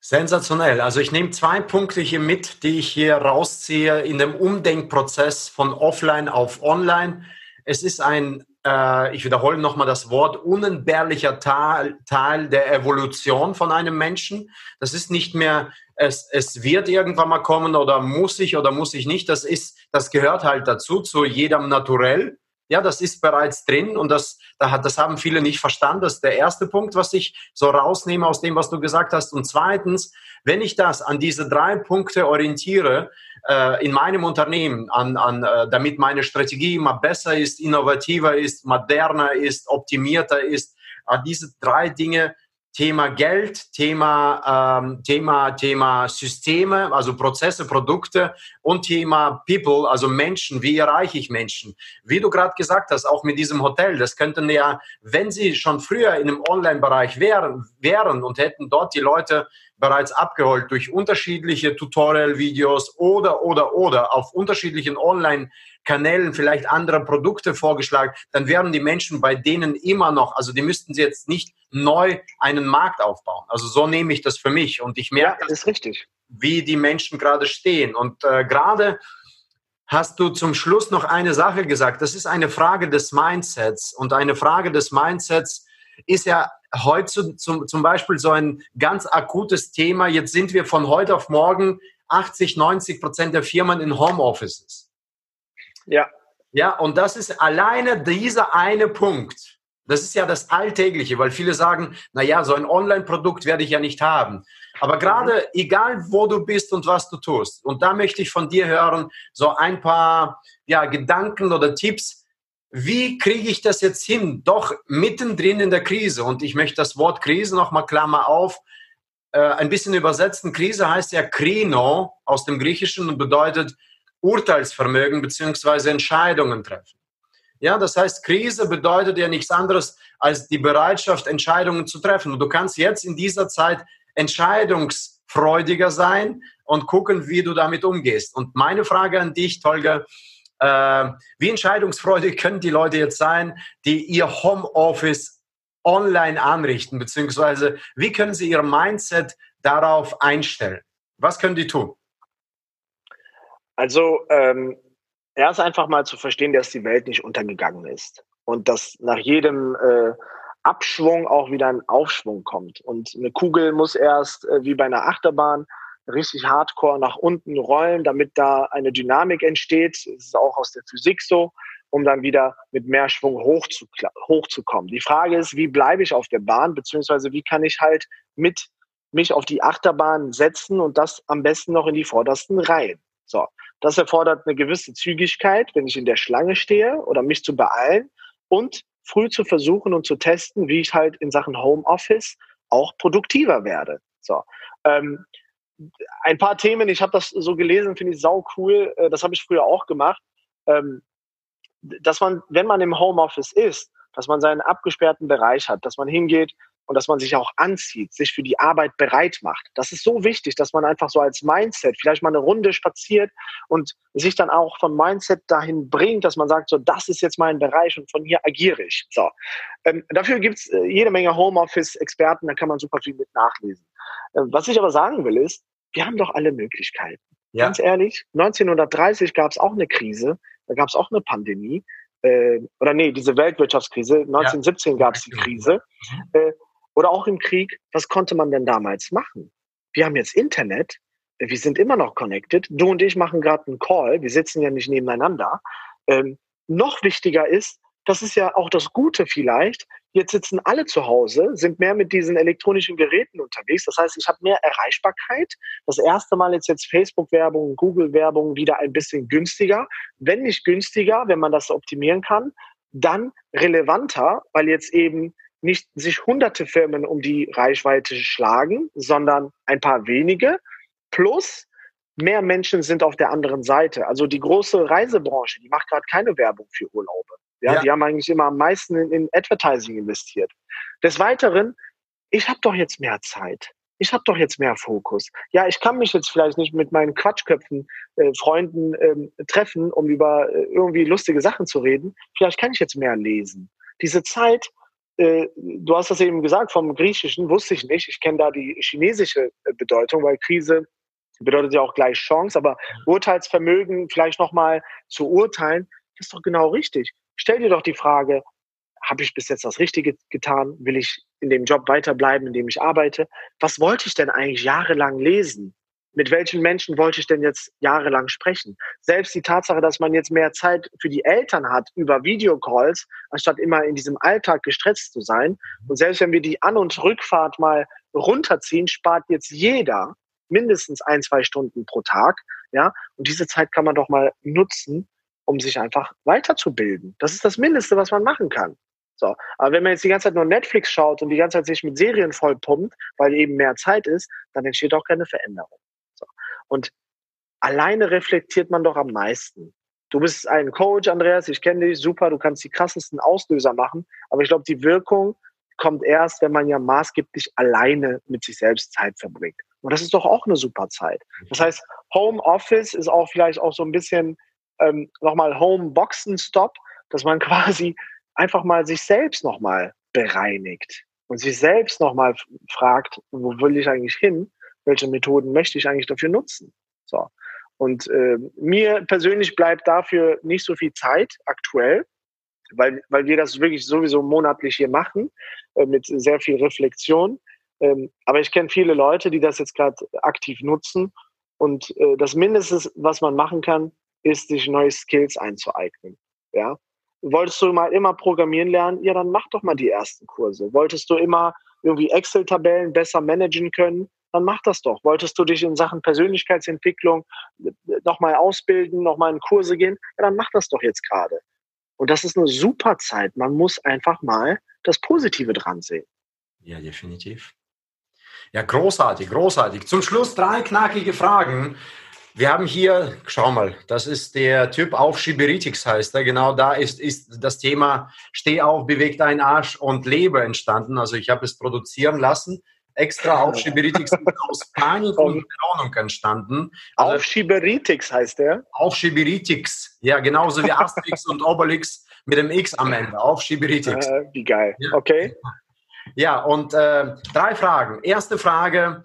Sensationell. Also ich nehme zwei Punkte hier mit, die ich hier rausziehe in dem Umdenkprozess von offline auf online. Es ist ein, äh, ich wiederhole nochmal das Wort, unentbehrlicher Teil, Teil der Evolution von einem Menschen. Das ist nicht mehr, es, es wird irgendwann mal kommen oder muss ich oder muss ich nicht. Das ist, das gehört halt dazu, zu jedem Naturell. Ja, das ist bereits drin und das, das haben viele nicht verstanden. Das ist der erste Punkt, was ich so rausnehme aus dem, was du gesagt hast. Und zweitens, wenn ich das an diese drei Punkte orientiere, äh, in meinem Unternehmen, an, an, äh, damit meine Strategie immer besser ist, innovativer ist, moderner ist, optimierter ist, äh, diese drei Dinge Thema Geld, Thema, ähm, Thema, Thema Systeme, also Prozesse, Produkte und Thema People, also Menschen. Wie erreiche ich Menschen? Wie du gerade gesagt hast, auch mit diesem Hotel, das könnten ja, wenn sie schon früher in einem Online-Bereich wären, wären und hätten dort die Leute bereits abgeholt durch unterschiedliche Tutorial-Videos oder, oder, oder auf unterschiedlichen Online-Kanälen vielleicht andere Produkte vorgeschlagen, dann wären die Menschen bei denen immer noch, also die müssten sie jetzt nicht neu einen Markt aufbauen. Also so nehme ich das für mich und ich merke, ja, ist richtig. wie die Menschen gerade stehen. Und äh, gerade hast du zum Schluss noch eine Sache gesagt. Das ist eine Frage des Mindsets und eine Frage des Mindsets ist ja heute zum, zum Beispiel so ein ganz akutes Thema. Jetzt sind wir von heute auf morgen 80, 90 Prozent der Firmen in Homeoffices. Ja. Ja, und das ist alleine dieser eine Punkt. Das ist ja das Alltägliche, weil viele sagen, na ja, so ein Online-Produkt werde ich ja nicht haben. Aber gerade egal, wo du bist und was du tust, und da möchte ich von dir hören, so ein paar ja, Gedanken oder Tipps, wie kriege ich das jetzt hin? Doch mittendrin in der Krise. Und ich möchte das Wort Krise nochmal Klammer auf, äh, ein bisschen übersetzen. Krise heißt ja Krino aus dem Griechischen und bedeutet Urteilsvermögen beziehungsweise Entscheidungen treffen. Ja, das heißt, Krise bedeutet ja nichts anderes als die Bereitschaft, Entscheidungen zu treffen. Und du kannst jetzt in dieser Zeit entscheidungsfreudiger sein und gucken, wie du damit umgehst. Und meine Frage an dich, Tolga, äh, wie entscheidungsfreudig können die Leute jetzt sein, die ihr Homeoffice online anrichten, beziehungsweise wie können sie ihr Mindset darauf einstellen? Was können die tun? Also ähm, erst einfach mal zu verstehen, dass die Welt nicht untergegangen ist und dass nach jedem äh, Abschwung auch wieder ein Aufschwung kommt. Und eine Kugel muss erst äh, wie bei einer Achterbahn richtig hardcore nach unten rollen, damit da eine Dynamik entsteht. Das ist auch aus der Physik so, um dann wieder mit mehr Schwung hoch zu, hochzukommen. Die Frage ist, wie bleibe ich auf der Bahn, beziehungsweise wie kann ich halt mit mich auf die Achterbahn setzen und das am besten noch in die vordersten Reihen. So, das erfordert eine gewisse Zügigkeit, wenn ich in der Schlange stehe oder mich zu beeilen und früh zu versuchen und zu testen, wie ich halt in Sachen Homeoffice auch produktiver werde. So, ähm, ein paar Themen, ich habe das so gelesen, finde ich sau cool. Äh, das habe ich früher auch gemacht. Ähm, dass man, wenn man im Homeoffice ist, dass man seinen abgesperrten Bereich hat, dass man hingeht und dass man sich auch anzieht, sich für die Arbeit bereit macht. Das ist so wichtig, dass man einfach so als Mindset vielleicht mal eine Runde spaziert und sich dann auch vom Mindset dahin bringt, dass man sagt, so, das ist jetzt mein Bereich und von hier agiere ich. So. Ähm, dafür gibt's äh, jede Menge Homeoffice-Experten, da kann man super viel mit nachlesen. Äh, was ich aber sagen will, ist, wir haben doch alle Möglichkeiten. Ja. Ganz ehrlich, 1930 gab es auch eine Krise, da gab es auch eine Pandemie. Äh, oder nee, diese Weltwirtschaftskrise, 1917 ja. gab es die Krise. Äh, oder auch im Krieg, was konnte man denn damals machen? Wir haben jetzt Internet, wir sind immer noch connected. Du und ich machen gerade einen Call, wir sitzen ja nicht nebeneinander. Ähm, noch wichtiger ist, das ist ja auch das Gute vielleicht, jetzt sitzen alle zu Hause, sind mehr mit diesen elektronischen Geräten unterwegs. Das heißt, ich habe mehr Erreichbarkeit. Das erste Mal jetzt jetzt Facebook-Werbung, Google-Werbung wieder ein bisschen günstiger. Wenn nicht günstiger, wenn man das optimieren kann, dann relevanter, weil jetzt eben nicht sich hunderte Firmen um die Reichweite schlagen, sondern ein paar wenige. Plus mehr Menschen sind auf der anderen Seite. Also die große Reisebranche, die macht gerade keine Werbung für Urlaube. Ja, ja, die haben eigentlich immer am meisten in, in Advertising investiert. Des Weiteren, ich habe doch jetzt mehr Zeit. Ich habe doch jetzt mehr Fokus. Ja, ich kann mich jetzt vielleicht nicht mit meinen Quatschköpfen äh, Freunden ähm, treffen, um über äh, irgendwie lustige Sachen zu reden. Vielleicht kann ich jetzt mehr lesen. Diese Zeit, du hast das eben gesagt, vom Griechischen wusste ich nicht. Ich kenne da die chinesische äh, Bedeutung, weil Krise bedeutet ja auch gleich Chance, aber Urteilsvermögen vielleicht nochmal zu urteilen, das ist doch genau richtig. Stell dir doch die Frage, habe ich bis jetzt das Richtige getan? Will ich in dem Job weiterbleiben, in dem ich arbeite? Was wollte ich denn eigentlich jahrelang lesen? Mit welchen Menschen wollte ich denn jetzt jahrelang sprechen? Selbst die Tatsache, dass man jetzt mehr Zeit für die Eltern hat über Videocalls, anstatt immer in diesem Alltag gestresst zu sein. Und selbst wenn wir die An- und Rückfahrt mal runterziehen, spart jetzt jeder mindestens ein, zwei Stunden pro Tag. Ja, und diese Zeit kann man doch mal nutzen, um sich einfach weiterzubilden. Das ist das Mindeste, was man machen kann. So. Aber wenn man jetzt die ganze Zeit nur Netflix schaut und die ganze Zeit sich mit Serien vollpumpt, weil eben mehr Zeit ist, dann entsteht auch keine Veränderung. Und alleine reflektiert man doch am meisten. Du bist ein Coach, Andreas, ich kenne dich, super, du kannst die krassesten Auslöser machen, aber ich glaube, die Wirkung kommt erst, wenn man ja maßgeblich alleine mit sich selbst Zeit verbringt. Und das ist doch auch eine super Zeit. Das heißt, Home Office ist auch vielleicht auch so ein bisschen ähm, nochmal Home Boxen Stop, dass man quasi einfach mal sich selbst nochmal bereinigt und sich selbst nochmal fragt, wo will ich eigentlich hin? Welche Methoden möchte ich eigentlich dafür nutzen? So. Und äh, mir persönlich bleibt dafür nicht so viel Zeit aktuell, weil, weil wir das wirklich sowieso monatlich hier machen, äh, mit sehr viel Reflexion. Ähm, aber ich kenne viele Leute, die das jetzt gerade aktiv nutzen. Und äh, das Mindeste, was man machen kann, ist, sich neue Skills einzueignen. Ja? Wolltest du mal immer programmieren lernen? Ja, dann mach doch mal die ersten Kurse. Wolltest du immer irgendwie Excel-Tabellen besser managen können? Dann mach das doch. Wolltest du dich in Sachen Persönlichkeitsentwicklung nochmal ausbilden, nochmal in Kurse gehen? Ja, dann mach das doch jetzt gerade. Und das ist eine super Zeit. Man muss einfach mal das Positive dran sehen. Ja, definitiv. Ja, großartig, großartig. Zum Schluss drei knackige Fragen. Wir haben hier, schau mal, das ist der Typ auf Schiberitix heißt er. Genau da ist, ist das Thema Steh auf, beweg deinen Arsch und lebe entstanden. Also ich habe es produzieren lassen. Extra auf Schiberitix aus Panik und Belohnung entstanden. Also, auf Schiberitix heißt der? Auf Schiberitix. Ja, genauso wie Asterix und Obelix mit dem X am Ende. Auf Schiberitix. Äh, wie geil. Ja. Okay. Ja, und äh, drei Fragen. Erste Frage,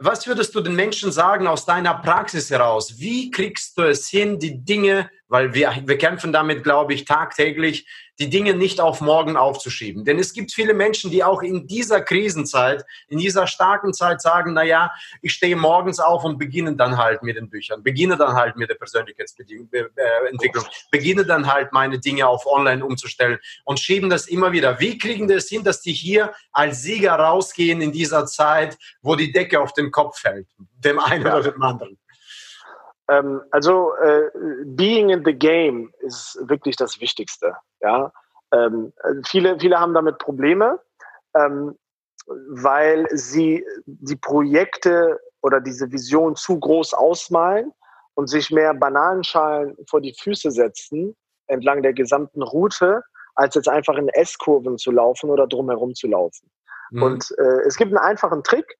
was würdest du den Menschen sagen aus deiner Praxis heraus? Wie kriegst du es hin, die Dinge, weil wir, wir kämpfen damit, glaube ich, tagtäglich, die Dinge nicht auf morgen aufzuschieben. Denn es gibt viele Menschen, die auch in dieser Krisenzeit, in dieser starken Zeit sagen, na ja, ich stehe morgens auf und beginne dann halt mit den Büchern, beginne dann halt mit der Persönlichkeitsentwicklung, beginne dann halt meine Dinge auf online umzustellen und schieben das immer wieder. Wie kriegen wir es hin, dass die hier als Sieger rausgehen in dieser Zeit, wo die Decke auf den Kopf fällt, dem einen oder dem anderen? Ähm, also äh, being in the game ist wirklich das Wichtigste. Ja, ähm, viele viele haben damit Probleme, ähm, weil sie die Projekte oder diese Vision zu groß ausmalen und sich mehr Bananenschalen vor die Füße setzen entlang der gesamten Route, als jetzt einfach in S-Kurven zu laufen oder drumherum zu laufen. Mhm. Und äh, es gibt einen einfachen Trick: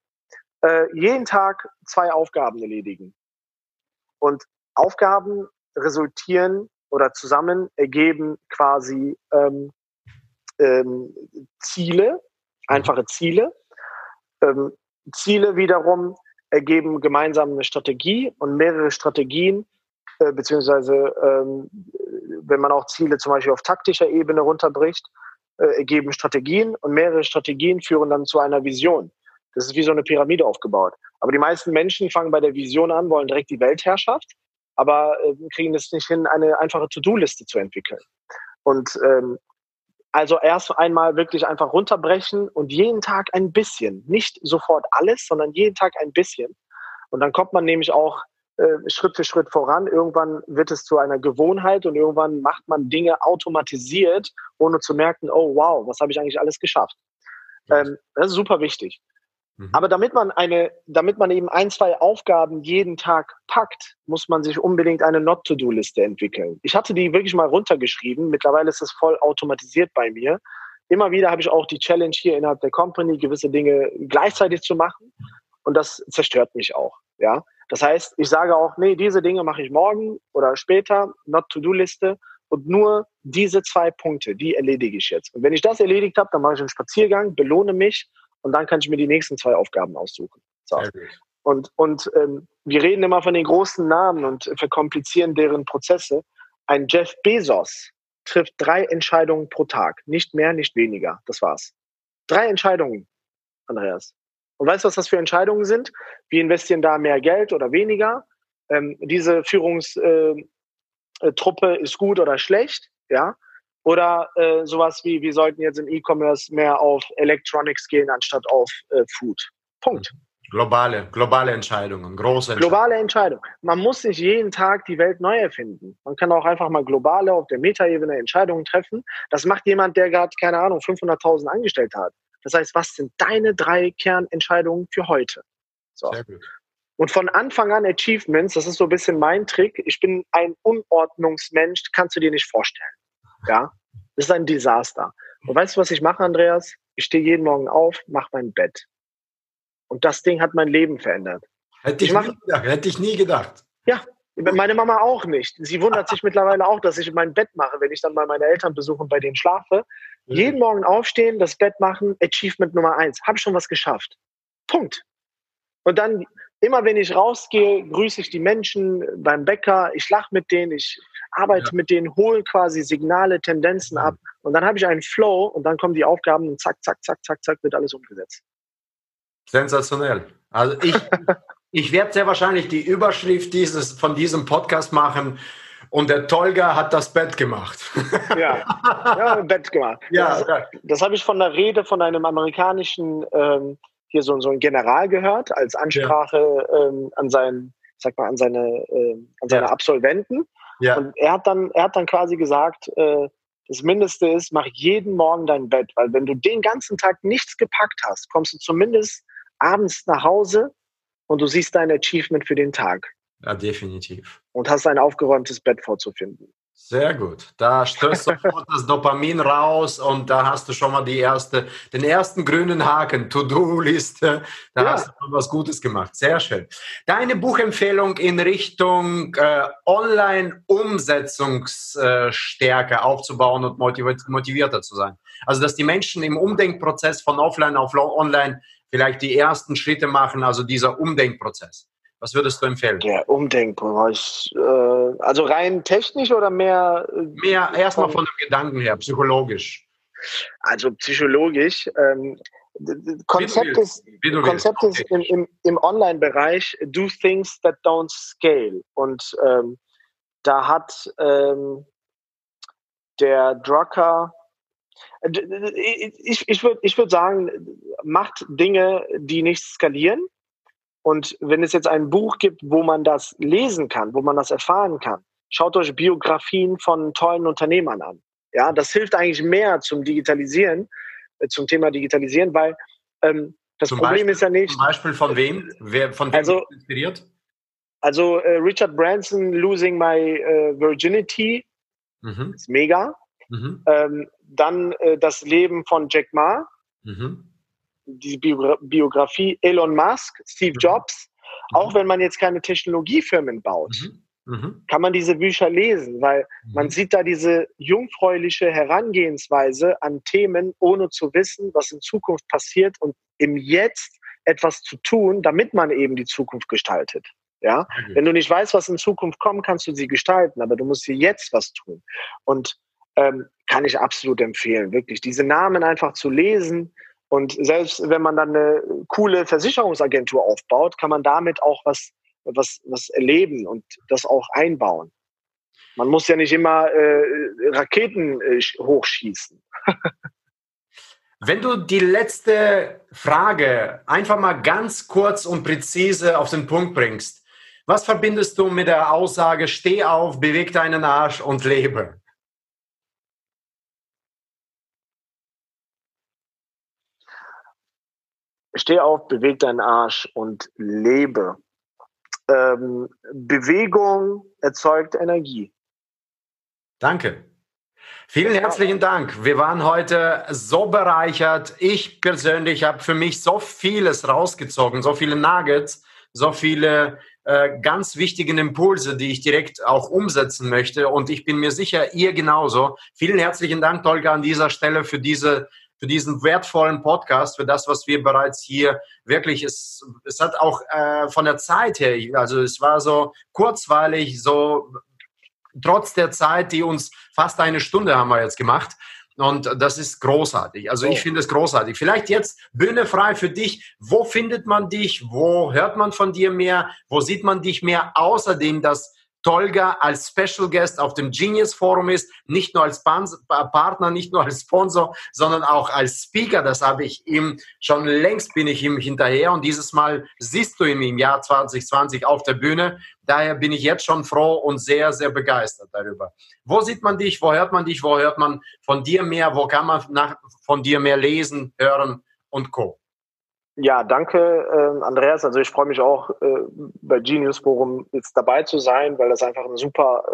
äh, jeden Tag zwei Aufgaben erledigen. Und Aufgaben resultieren oder zusammen ergeben quasi ähm, ähm, Ziele, einfache Ziele. Ähm, Ziele wiederum ergeben gemeinsam eine Strategie und mehrere Strategien, äh, beziehungsweise ähm, wenn man auch Ziele zum Beispiel auf taktischer Ebene runterbricht, äh, ergeben Strategien und mehrere Strategien führen dann zu einer Vision. Das ist wie so eine Pyramide aufgebaut. Aber die meisten Menschen fangen bei der Vision an, wollen direkt die Weltherrschaft. aber äh, kriegen es nicht hin, eine einfache To-Do-Liste zu entwickeln. Und ähm, also erst einmal wirklich einfach runterbrechen und jeden Tag ein bisschen, nicht sofort alles, sondern jeden Tag ein bisschen. Und dann kommt man nämlich auch äh, Schritt für Schritt voran. Irgendwann wird es zu einer Gewohnheit und irgendwann macht man Dinge automatisiert, ohne zu merken, oh wow, was habe ich eigentlich alles geschafft. Ähm, das ist super wichtig. Mhm. Aber damit man eine, damit man eben ein, zwei Aufgaben jeden Tag packt, muss man sich unbedingt eine Not-to-Do-Liste entwickeln. Ich hatte die wirklich mal runtergeschrieben. Mittlerweile ist es voll automatisiert bei mir. Immer wieder habe ich auch die Challenge hier innerhalb der Company, gewisse Dinge gleichzeitig zu machen. Und das zerstört mich auch. Ja. Das heißt, ich sage auch, nee, diese Dinge mache ich morgen oder später, Not-to-Do-Liste. Und nur diese zwei Punkte, die erledige ich jetzt. Und wenn ich das erledigt habe, dann mache ich einen Spaziergang, belohne mich und dann kann ich mir die nächsten zwei Aufgaben aussuchen. So. Und, und ähm, wir reden immer von den großen Namen und verkomplizieren deren Prozesse. Ein Jeff Bezos trifft drei Entscheidungen pro Tag. Nicht mehr, nicht weniger. Das war's. Drei Entscheidungen, Andreas. Und weißt du, was das für Entscheidungen sind? Wir investieren da mehr Geld oder weniger. Ähm, diese Führungstruppe äh, ist gut oder schlecht, ja. Oder äh, sowas wie, wir sollten jetzt im E-Commerce mehr auf Electronics gehen, anstatt auf äh, Food. Punkt. Globale, globale Entscheidungen, große Entscheidungen. Globale Entscheidungen. Man muss nicht jeden Tag die Welt neu erfinden. Man kann auch einfach mal globale, auf der Metaebene Entscheidungen treffen. Das macht jemand, der gerade, keine Ahnung, 500.000 angestellt hat. Das heißt, was sind deine drei Kernentscheidungen für heute? So. Sehr gut. Und von Anfang an Achievements, das ist so ein bisschen mein Trick. Ich bin ein Unordnungsmensch, kannst du dir nicht vorstellen. Ja, das ist ein Desaster. Und weißt du, was ich mache, Andreas? Ich stehe jeden Morgen auf, mache mein Bett. Und das Ding hat mein Leben verändert. Hätte ich, ich mach, nie gedacht. Hätte ich nie gedacht. Ja, meine Mama auch nicht. Sie wundert sich mittlerweile auch, dass ich mein Bett mache, wenn ich dann mal meine Eltern besuche und bei denen schlafe. Mhm. Jeden Morgen aufstehen, das Bett machen, Achievement Nummer eins. Habe schon was geschafft. Punkt. Und dann, immer wenn ich rausgehe, grüße ich die Menschen beim Bäcker, ich lache mit denen, ich arbeite ja. mit denen, hole quasi Signale, Tendenzen ab und dann habe ich einen Flow und dann kommen die Aufgaben und zack, zack, zack, zack, zack, wird alles umgesetzt. Sensationell. Also ich, ich werde sehr wahrscheinlich die Überschrift dieses, von diesem Podcast machen und der Tolga hat das Bett gemacht. Ja, ja Bett gemacht. Ja, das, das habe ich von der Rede von einem amerikanischen ähm, hier so, so ein General gehört als Ansprache ja. ähm, an seinen, sag mal, an seine, äh, an seine ja. Absolventen. Ja. Und er hat dann, er hat dann quasi gesagt, äh, das Mindeste ist, mach jeden Morgen dein Bett, weil wenn du den ganzen Tag nichts gepackt hast, kommst du zumindest abends nach Hause und du siehst dein Achievement für den Tag. Ja, definitiv. Und hast ein aufgeräumtes Bett vorzufinden. Sehr gut. Da stößt sofort das Dopamin raus und da hast du schon mal die erste, den ersten grünen Haken, To-Do-Liste. Da ja. hast du schon was Gutes gemacht. Sehr schön. Deine Buchempfehlung in Richtung äh, Online-Umsetzungsstärke äh, aufzubauen und motivierter zu sein. Also, dass die Menschen im Umdenkprozess von Offline auf Online vielleicht die ersten Schritte machen, also dieser Umdenkprozess. Was würdest du empfehlen? Der Umdenkbereich. Äh, also rein technisch oder mehr? Äh, mehr erstmal von dem Gedanken her, psychologisch. Also psychologisch. Ähm, Konzept ist, Konzept ist im, im, im Online-Bereich do things that don't scale. Und ähm, da hat ähm, der Drucker, ich, ich würde ich würd sagen, macht Dinge, die nicht skalieren und wenn es jetzt ein Buch gibt, wo man das lesen kann, wo man das erfahren kann, schaut euch Biografien von tollen Unternehmern an. Ja, das hilft eigentlich mehr zum Digitalisieren, äh, zum Thema Digitalisieren, weil ähm, das zum Problem Beispiel, ist ja nicht. Zum Beispiel von wem? Wer, von wem also, inspiriert? Also äh, Richard Branson, Losing My äh, Virginity, mhm. ist mega. Mhm. Ähm, dann äh, das Leben von Jack Ma. Mhm die Biografie Elon Musk, Steve mhm. Jobs, mhm. auch wenn man jetzt keine Technologiefirmen baut, mhm. mhm. kann man diese Bücher lesen, weil mhm. man sieht da diese jungfräuliche Herangehensweise an Themen, ohne zu wissen, was in Zukunft passiert und im Jetzt etwas zu tun, damit man eben die Zukunft gestaltet. Ja, wenn du nicht weißt, was in Zukunft kommt, kannst du sie gestalten, aber du musst hier jetzt was tun. Und ähm, kann ich absolut empfehlen, wirklich diese Namen einfach zu lesen, und selbst wenn man dann eine coole Versicherungsagentur aufbaut, kann man damit auch was was, was erleben und das auch einbauen. Man muss ja nicht immer äh, Raketen äh, hochschießen. Wenn du die letzte Frage einfach mal ganz kurz und präzise auf den Punkt bringst, was verbindest du mit der Aussage, steh auf, beweg deinen Arsch und lebe? Steh auf, beweg deinen Arsch und lebe. Ähm, Bewegung erzeugt Energie. Danke. Vielen herzlichen Dank. Wir waren heute so bereichert. Ich persönlich habe für mich so vieles rausgezogen, so viele Nuggets, so viele äh, ganz wichtige Impulse, die ich direkt auch umsetzen möchte. Und ich bin mir sicher, ihr genauso. Vielen herzlichen Dank, Tolga, an dieser Stelle für diese für diesen wertvollen Podcast, für das, was wir bereits hier wirklich, es, es hat auch äh, von der Zeit her, also es war so kurzweilig, so trotz der Zeit, die uns fast eine Stunde haben wir jetzt gemacht. Und das ist großartig. Also ich finde es großartig. Vielleicht jetzt Bühne frei für dich. Wo findet man dich? Wo hört man von dir mehr? Wo sieht man dich mehr? Außerdem das Tolga als Special Guest auf dem Genius Forum ist, nicht nur als Partner, nicht nur als Sponsor, sondern auch als Speaker. Das habe ich ihm schon längst bin ich ihm hinterher und dieses Mal siehst du ihn im Jahr 2020 auf der Bühne. Daher bin ich jetzt schon froh und sehr, sehr begeistert darüber. Wo sieht man dich? Wo hört man dich? Wo hört man von dir mehr? Wo kann man nach, von dir mehr lesen, hören und co? Ja, danke, äh, Andreas. Also ich freue mich auch, äh, bei Genius Forum jetzt dabei zu sein, weil das einfach ein super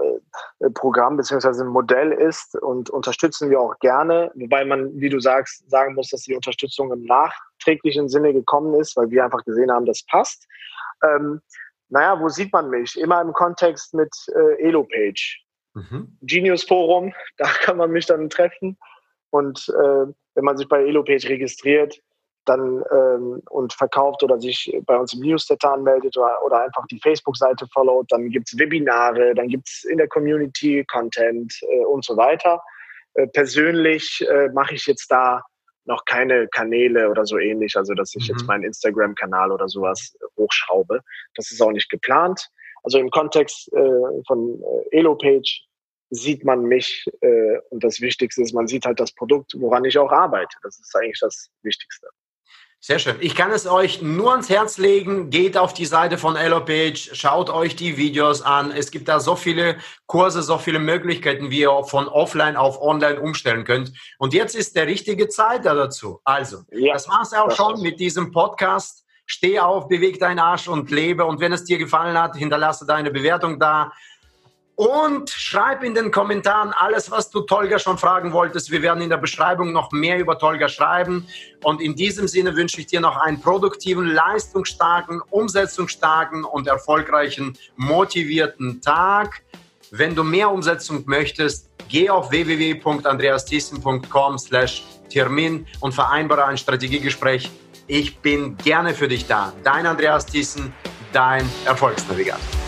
äh, Programm beziehungsweise ein Modell ist und unterstützen wir auch gerne. Wobei man, wie du sagst, sagen muss, dass die Unterstützung im nachträglichen Sinne gekommen ist, weil wir einfach gesehen haben, das passt. Ähm, naja, wo sieht man mich? Immer im Kontext mit äh, Elopage. Mhm. Genius Forum, da kann man mich dann treffen. Und äh, wenn man sich bei Elopage registriert, dann ähm, und verkauft oder sich bei uns im Newsletter anmeldet oder, oder einfach die Facebook-Seite followt, dann gibt es Webinare, dann gibt es in der Community Content äh, und so weiter. Äh, persönlich äh, mache ich jetzt da noch keine Kanäle oder so ähnlich, also dass ich mhm. jetzt meinen Instagram-Kanal oder sowas hochschraube. Das ist auch nicht geplant. Also im Kontext äh, von äh, Elo-Page sieht man mich äh, und das Wichtigste ist, man sieht halt das Produkt, woran ich auch arbeite. Das ist eigentlich das Wichtigste. Sehr schön. Ich kann es euch nur ans Herz legen. Geht auf die Seite von Elopage, schaut euch die Videos an. Es gibt da so viele Kurse, so viele Möglichkeiten, wie ihr von offline auf online umstellen könnt. Und jetzt ist der richtige Zeit dazu. Also, ja, das war's auch schon mit diesem Podcast. Steh auf, beweg deinen Arsch und lebe. Und wenn es dir gefallen hat, hinterlasse deine Bewertung da. Und schreib in den Kommentaren alles, was du Tolga schon fragen wolltest. Wir werden in der Beschreibung noch mehr über Tolga schreiben. Und in diesem Sinne wünsche ich dir noch einen produktiven, leistungsstarken, umsetzungsstarken und erfolgreichen, motivierten Tag. Wenn du mehr Umsetzung möchtest, geh auf www.andreasthyssen.com slash Termin und vereinbare ein Strategiegespräch. Ich bin gerne für dich da. Dein Andreas Thyssen, dein Erfolgsnavigator.